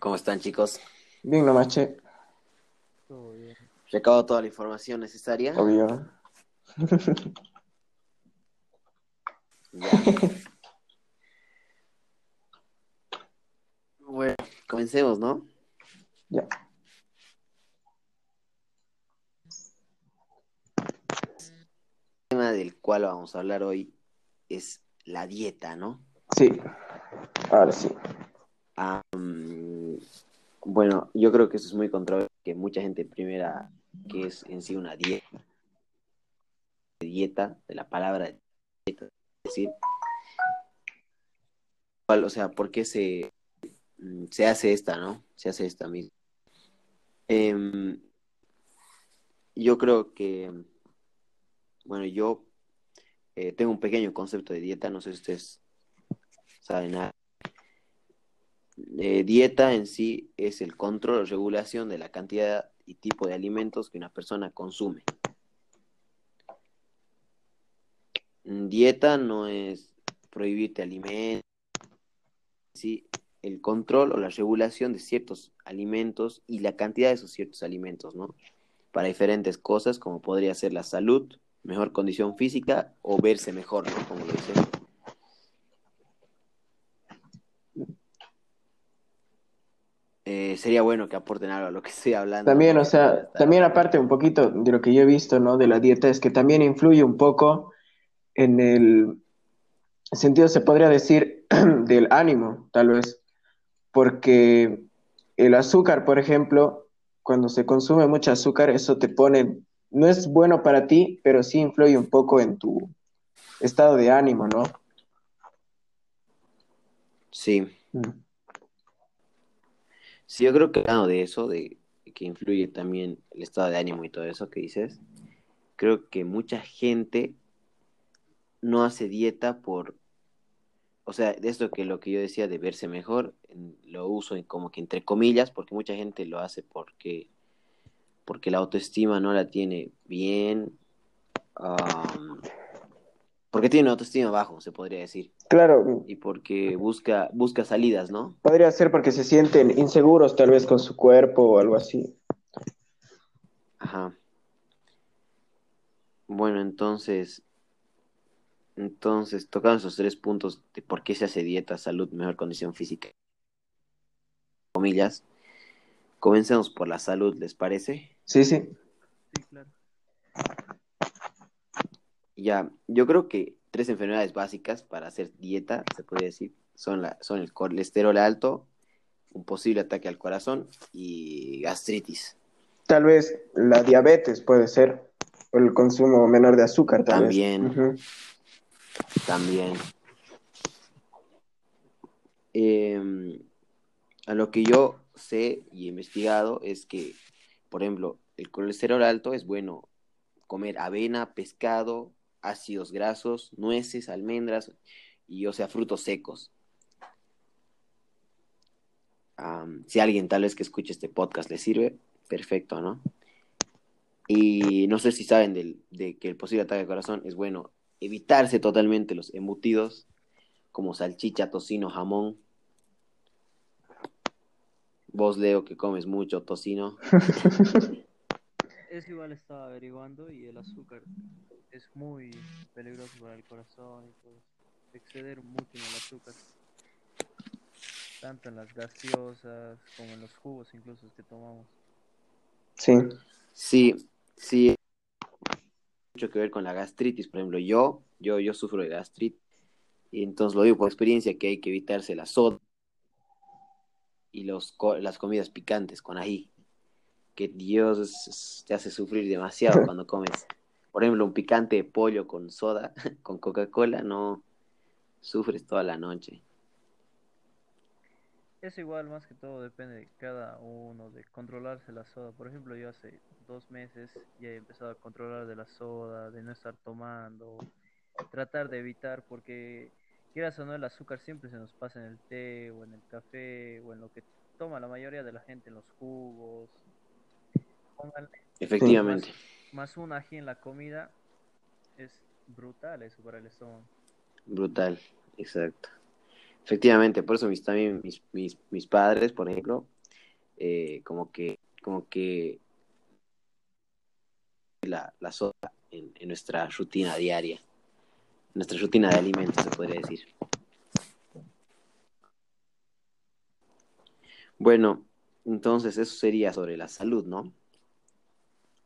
¿Cómo están, chicos? Bien, nomás, che. Todo bien. Recabo toda la información necesaria. Obvio. Ya. Bueno, comencemos, ¿no? Ya. El tema del cual vamos a hablar hoy es la dieta, ¿no? Sí. Ahora sí. Mm, bueno, yo creo que eso es muy controversial, que mucha gente primera que es en sí una dieta, dieta, de la palabra dieta, decir, o sea, ¿por qué se, mm, se hace esta, no? Se hace esta misma. Em, yo creo que, bueno, yo eh, tengo un pequeño concepto de dieta, no sé si ustedes saben nada. Eh, dieta en sí es el control o regulación de la cantidad y tipo de alimentos que una persona consume. Mm, Dieta no es prohibirte alimentos, sí, el control o la regulación de ciertos alimentos y la cantidad de esos ciertos alimentos, ¿no? Para diferentes cosas, como podría ser la salud, mejor condición física o verse mejor, ¿no? Como lo dice. Eh, sería bueno que aporten algo a lo que estoy hablando. También, o sea, también aparte un poquito de lo que yo he visto, ¿no? De la dieta, es que también influye un poco en el sentido, se podría decir, del ánimo, tal vez. Porque el azúcar, por ejemplo, cuando se consume mucho azúcar, eso te pone, no es bueno para ti, pero sí influye un poco en tu estado de ánimo, ¿no? Sí. Mm. Sí, yo creo que hablando de eso, de que influye también el estado de ánimo y todo eso que dices, creo que mucha gente no hace dieta por, o sea, de esto que lo que yo decía de verse mejor, lo uso como que entre comillas, porque mucha gente lo hace porque, porque la autoestima no la tiene bien, am, porque tiene una autoestima bajo, se podría decir, Claro, y porque busca, busca salidas, ¿no? podría ser porque se sienten inseguros tal vez con su cuerpo o algo así. Ajá. Bueno, entonces, entonces, tocando esos tres puntos de por qué se hace dieta, salud, mejor condición física, comillas, comencemos por la salud, ¿les parece? Sí, sí. Sí, claro. Ya, yo creo que tres enfermedades básicas para hacer dieta, se podría decir, son la, son el colesterol alto, un posible ataque al corazón y gastritis. Tal vez la diabetes puede ser, o el consumo menor de azúcar, tal vez. También. También. Eh, a lo que yo sé y he investigado es que, por ejemplo, el colesterol alto es bueno comer avena, pescado, ácidos grasos, nueces, almendras y, o sea, frutos secos. Si alguien tal vez que escuche este podcast le sirve, perfecto, ¿no? Y no sé si saben de que el posible ataque al corazón es bueno evitarse totalmente los embutidos como salchicha, tocino, jamón. Vos, Leo, que comes mucho tocino. Es igual estaba averiguando y el azúcar es muy peligroso para el corazón y todo. Exceder mucho en el azúcar. Tanto en las gaseosas como en los jugos incluso que tomamos. Sí. Sí, sí. Mucho que ver con la gastritis. Por ejemplo, yo, yo, yo sufro de gastritis. Y entonces lo digo por experiencia que hay que evitarse la soda y los, co- las comidas picantes con ají. Que Dios te hace sufrir demasiado cuando comes. Por ejemplo, un picante de pollo con soda, con Coca-Cola, no sufres toda la noche. Es igual, más que todo depende de cada uno, de controlarse la soda. Por ejemplo, yo hace dos meses ya he empezado a controlar de la soda, de no estar tomando, tratar de evitar, porque quieras o no, el azúcar siempre se nos pasa en el té o en el café o en lo que toma la mayoría de la gente, en los jugos. Pónganle Efectivamente. más un ají en la comida, es brutal eso para el estómago. Brutal, exacto. Efectivamente, por eso mis, también mis, mis, mis padres, por ejemplo, eh, como que, como que la, la soda en, en nuestra rutina diaria, nuestra rutina de alimentos, se podría decir. Bueno, entonces eso sería sobre la salud, ¿no?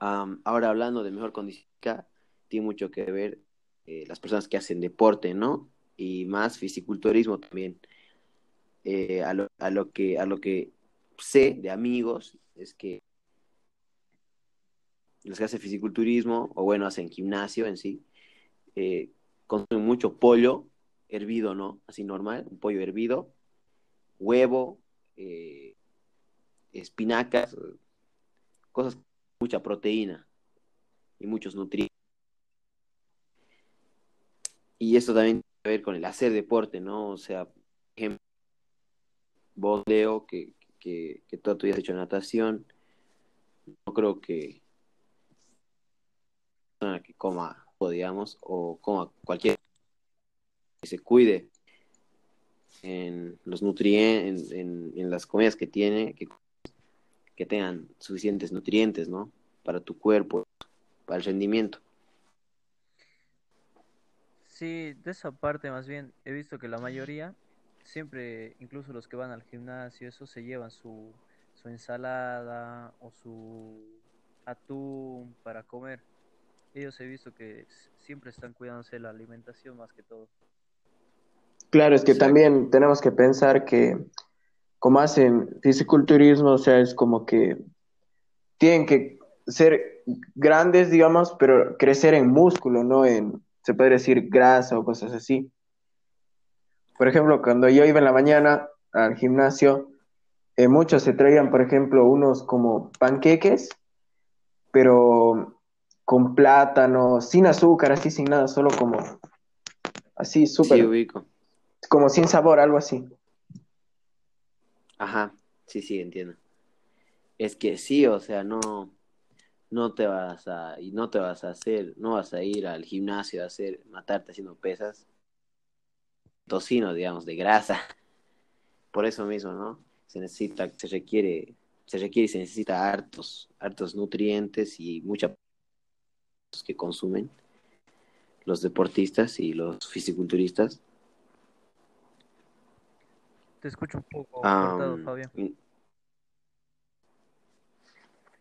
Ahora hablando de mejor condición, tiene mucho que ver eh, las personas que hacen deporte, ¿no? Y más fisiculturismo también. Eh, a lo, a lo que, a lo que sé de amigos es que los que hacen fisiculturismo o bueno, hacen gimnasio en sí, eh, consumen mucho pollo hervido, ¿no? Así normal, un pollo hervido, huevo, eh, espinacas, cosas mucha proteína y muchos nutrientes. Y esto también tiene que ver con el hacer deporte, ¿no? O sea, por ejemplo, vos, Leo, que, que, que vida has hecho natación, no creo que persona que coma, digamos, o coma cualquier que se cuide en los nutrientes, en, en, en las comidas que tiene, que, que tengan suficientes nutrientes, ¿no? Para tu cuerpo, para el rendimiento. Sí, de esa parte más bien he visto que la mayoría, siempre, incluso los que van al gimnasio, eso se llevan su, su ensalada o su atún para comer. Ellos he visto que siempre están cuidándose de la alimentación más que todo. Claro, es que también tenemos que pensar que como hacen fisiculturismo, o sea, es como que tienen que ser grandes, digamos, pero crecer en músculo, no en, se puede decir, grasa o cosas así. Por ejemplo, cuando yo iba en la mañana al gimnasio, eh, muchos se traían, por ejemplo, unos como panqueques, pero con plátano, sin azúcar, así sin nada, solo como así, Sí, súper, ubico. como sin sabor, algo así. Ajá, sí, sí, entiendo. Es que sí, o sea, no, no te vas a, y no te vas a hacer, no vas a ir al gimnasio a hacer, matarte haciendo pesas, tocino, digamos, de grasa. Por eso mismo, ¿no? Se necesita, se requiere, se requiere y se necesita hartos, hartos nutrientes y mucha que consumen los deportistas y los fisiculturistas. Te escucho un poco cortado, Am, Fabián. y-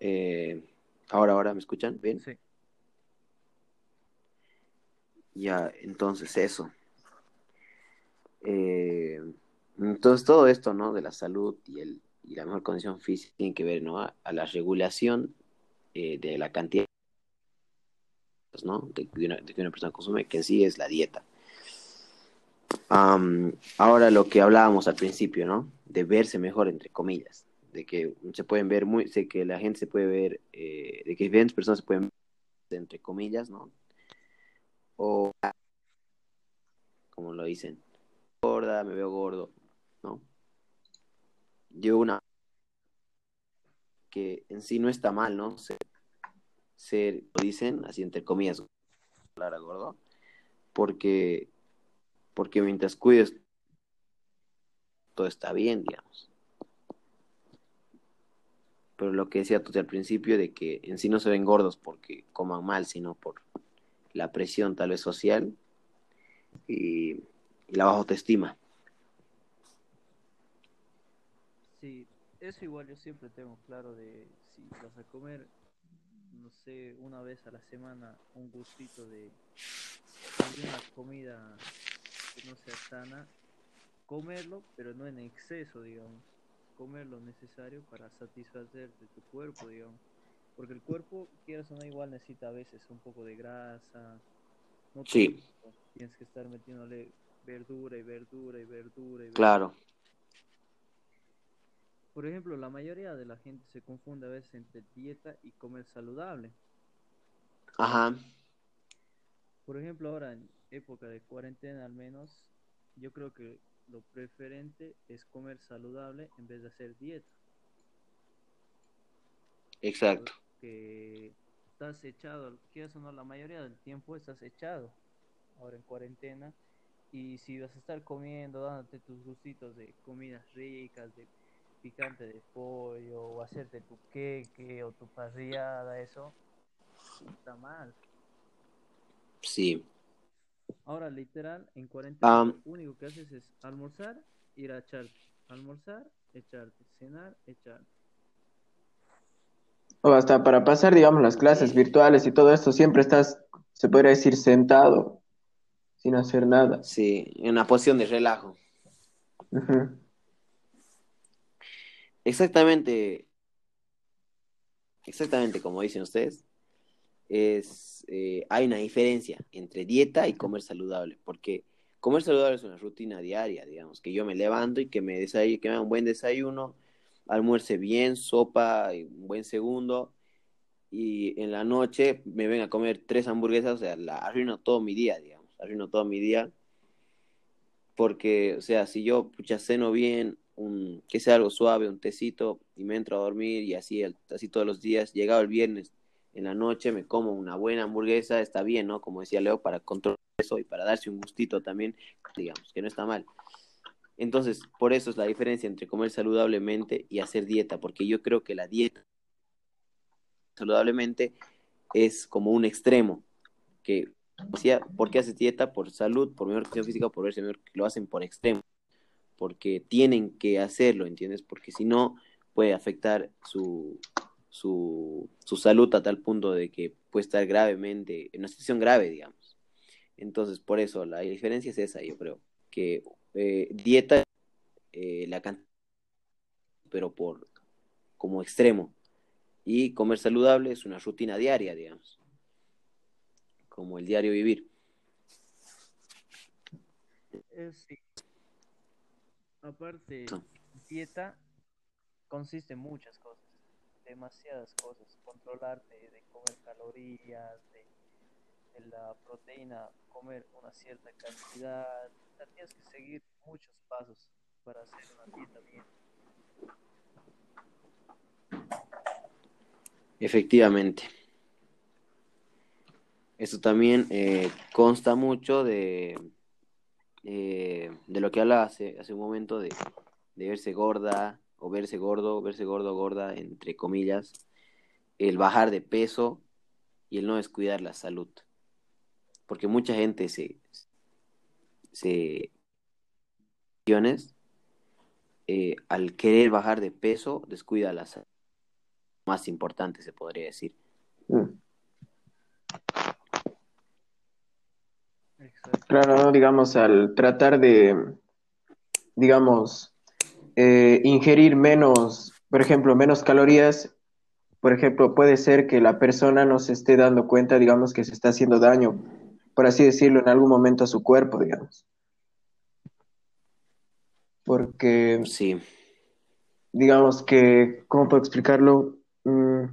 eh, ahora, ahora, ¿me escuchan? ¿Bien? Sí, Ya, entonces eso. Eh, entonces todo esto, ¿no? De la salud y, el, y la mejor condición física tiene que ver, ¿no? A, a la regulación eh, de la cantidad, ¿no? De, de una, de que una persona consume, que en sí es la dieta. Am, ahora lo que hablábamos al principio, ¿no? De verse mejor, entre comillas. De que se pueden ver muy, sé que la gente se puede ver, eh, de que diferentes personas se pueden ver, entre comillas, ¿no? O como lo dicen, gorda, me veo gordo, ¿no? Yo una que en sí no está mal, ¿no? Ser, lo dicen, así entre comillas, gordo, porque, porque mientras cuides, todo está bien, digamos. Pero lo que decía tú al principio, de que en sí no se ven gordos porque coman mal, sino por la presión tal vez social y, y la baja autoestima. sí, eso igual yo siempre tengo claro de si vas a comer, no sé, una vez a la semana un gustito de alguna comida que no sea sana, comerlo, pero no en exceso, digamos. Comer lo necesario para satisfacer de tu cuerpo, digamos. Porque el cuerpo, quieras o no, igual necesita a veces un poco de grasa. No Sí, tienes que estar metiéndole verdura y verdura y verdura y verdura. claro, Por ejemplo, la mayoría de la gente se confunde a veces entre dieta y comer saludable. ajá, Por ejemplo, ahora en época de cuarentena al menos, yo creo que lo preferente es comer saludable en vez de hacer dieta. exacto. Porque estás echado, quieras o no, la mayoría del tiempo estás echado ahora en cuarentena Y si vas a estar comiendo, dándote tus gustitos de comidas ricas, de picante de pollo, o hacerte tu queque o tu parrillada, eso está mal. Sí. Ahora, literal, en cuarentena, Am, lo único que haces es almorzar, ir a echarte. Almorzar, echarte. Cenar, echarte. O hasta para pasar, digamos, las clases virtuales y todo esto, siempre estás, se podría decir, sentado, sin hacer nada. sí, en una posición de relajo. Exactamente, exactamente como dicen ustedes, es, eh, hay una diferencia entre dieta y comer saludable, porque comer saludable es una rutina diaria, digamos, que yo me levanto y que me desay- que me haga un buen desayuno, almuerce bien, sopa, y un buen segundo, y en la noche me venga a comer tres hamburguesas, o sea, la, arruino todo mi día, digamos, arruino todo mi día, porque, o sea, si yo, pucha, ceno bien, un, que sea algo suave, un tecito, y me entro a dormir, y así, el- así todos los días, llegado el viernes en la noche, me como una buena hamburguesa, está bien, ¿no? Como decía Leo, para controlar eso y para darse un gustito también, digamos, que no está mal. Entonces, por eso es la diferencia entre comer saludablemente y hacer dieta, porque yo creo que la dieta saludablemente es como un extremo, que decía, ¿por qué haces dieta? Por salud, por mejor condición física, por verse mejor, lo hacen por extremo, porque tienen que hacerlo, ¿entiendes? Porque si no, puede afectar su, su, su salud a tal punto de que puede estar gravemente, en una situación grave, digamos. Entonces, por eso, la diferencia es esa, yo creo, que eh, dieta, eh, la cantidad, pero por como extremo, y comer saludable es una rutina diaria, digamos, como el diario vivir. Es, sí. Aparte, Eso. dieta consiste en muchas cosas, demasiadas cosas. Controlarte de comer calorías, de, de la proteína, comer una cierta cantidad. Tienes que seguir muchos pasos para hacer una dieta bien. Efectivamente. Eso también eh, consta mucho de, eh, de lo que hablaba hace, hace un momento de, de verse gorda o verse gordo, verse gordo gorda, entre comillas, el bajar de peso y el no descuidar la salud. Porque mucha gente se, se eh, al querer bajar de peso descuida la salud. Más importante se podría decir. Mm. Claro, ¿no? digamos, al tratar de, digamos, eh, ingerir menos, por ejemplo, menos calorías, por ejemplo, puede ser que la persona no se esté dando cuenta, digamos, que se está haciendo daño, por así decirlo, en algún momento a su cuerpo, digamos. Porque, Sí, digamos que, ¿cómo puedo explicarlo? Mm,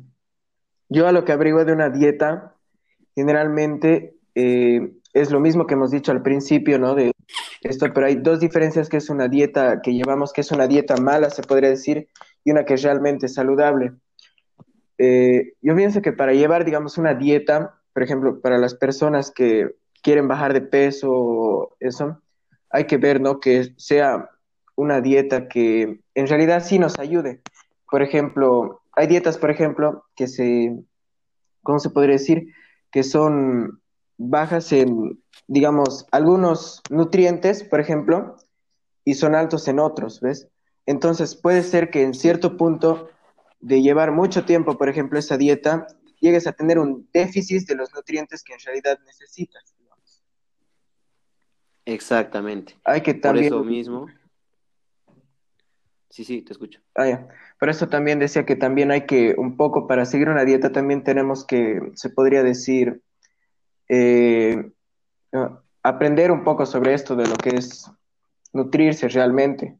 yo a lo que averiguo de una dieta, generalmente eh, es lo mismo que hemos dicho al principio, ¿no? De esto, pero hay dos diferencias que es una dieta que llevamos, que es una dieta mala, se podría decir, y una que es realmente saludable. Eh, yo pienso que para llevar, digamos, una dieta, por ejemplo, para las personas que quieren bajar de peso eso, hay que ver, ¿no? Que sea una dieta que en realidad sí nos ayude. Por ejemplo, hay dietas, por ejemplo, que se, ¿cómo se podría decir? Que son bajas en, digamos, algunos nutrientes, por ejemplo, y son altos en otros, ¿ves? Entonces puede ser que en cierto punto de llevar mucho tiempo, por ejemplo, esa dieta, llegues a tener un déficit de los nutrientes que en realidad necesitas. digamos. exactamente. Hay que Por también... eso mismo. Sí, sí, te escucho. Ah, ya. Por eso también decía que también hay que, un poco para seguir una dieta, también tenemos que, se podría decir, eh, aprender un poco sobre esto de lo que es nutrirse realmente.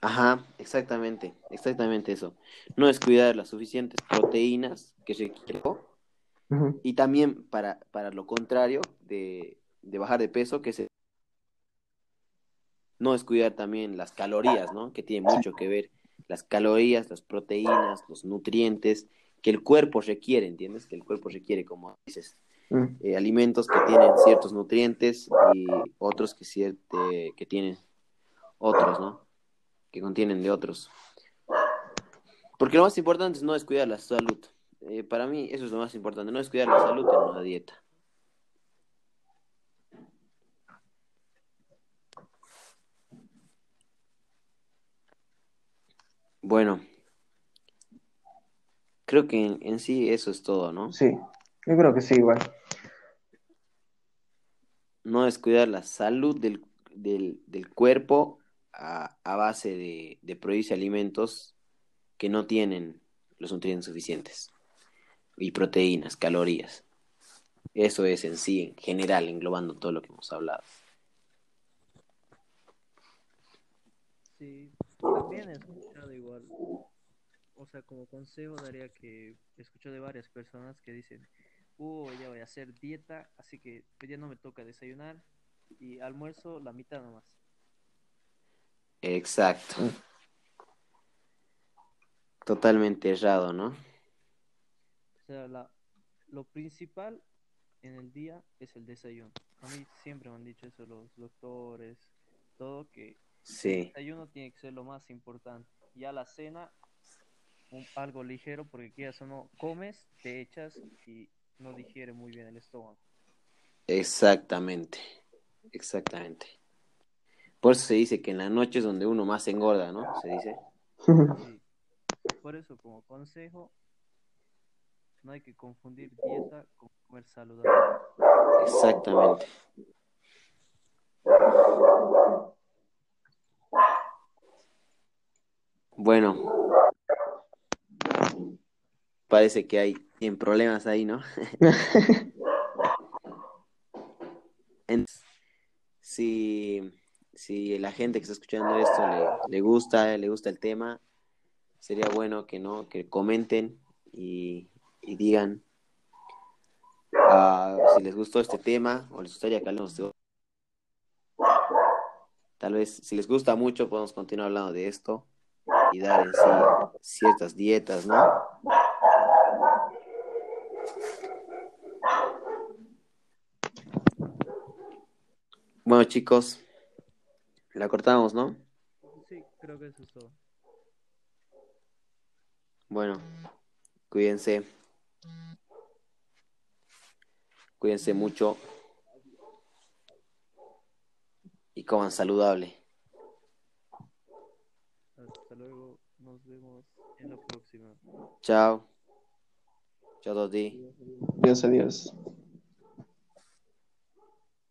Ajá, exactamente, exactamente eso. No descuidar las suficientes proteínas que requiere Ujú. y también para, para lo contrario de, de bajar de peso, que se no descuidar también las calorías, ¿no? Que tiene mucho que ver las calorías, las proteínas, los nutrientes que el cuerpo requiere, ¿entiendes? Que el cuerpo requiere, como dices. Mm. eh, alimentos que tienen ciertos nutrientes y otros que, cierte- que tienen otros, ¿no? Que contienen de otros. Porque lo más importante es no descuidar la salud. Eh, para mí eso es lo más importante, no descuidar la salud en una dieta. Bueno, creo que en, en sí eso es todo, ¿no? Sí, yo creo que sí, igual. No descuidar la salud del, del, del cuerpo a, a base de, de producirse alimentos que no tienen los nutrientes suficientes y proteínas, calorías. Eso es en sí, en general, englobando todo lo que hemos hablado. Sí, también he escuchado igual, o sea, como consejo daría que escucho de varias personas que dicen, uh, ya voy a hacer dieta, así que hoy día no me toca desayunar y almuerzo la mitad nomás. Exacto. Totalmente errado, ¿no? O sea, la, lo principal en el día es el desayuno. A mí siempre me han dicho eso los doctores, todo, que el desayuno tiene que ser lo más importante. Ya la cena, un- algo ligero, porque quieras o no, comes, te echas y no digiere muy bien el estómago. exactamente. Exactamente. Por eso se dice que en la noche es donde uno más engorda, ¿no? Se dice. Sí. Por eso, como consejo, no hay que confundir dieta con comer saludable. Exactamente. Bueno, parece que hay tienen problemas ahí, ¿no? En- si, si la gente que está escuchando esto le, le gusta, le gusta el tema, sería bueno que no, que comenten y, y digan ah, si les gustó este tema o les gustaría que hablemos de otro. Tal vez, si les gusta mucho, podemos continuar hablando de esto y dar en sí ciertas dietas, ¿no? Bueno, chicos, la cortamos, ¿no? Sí, creo que eso es todo. Bueno, cuídense. Cuídense mucho. Y coman saludable. Hasta luego, nos vemos en la próxima. Chao. Chao, Toti. Adiós, adiós.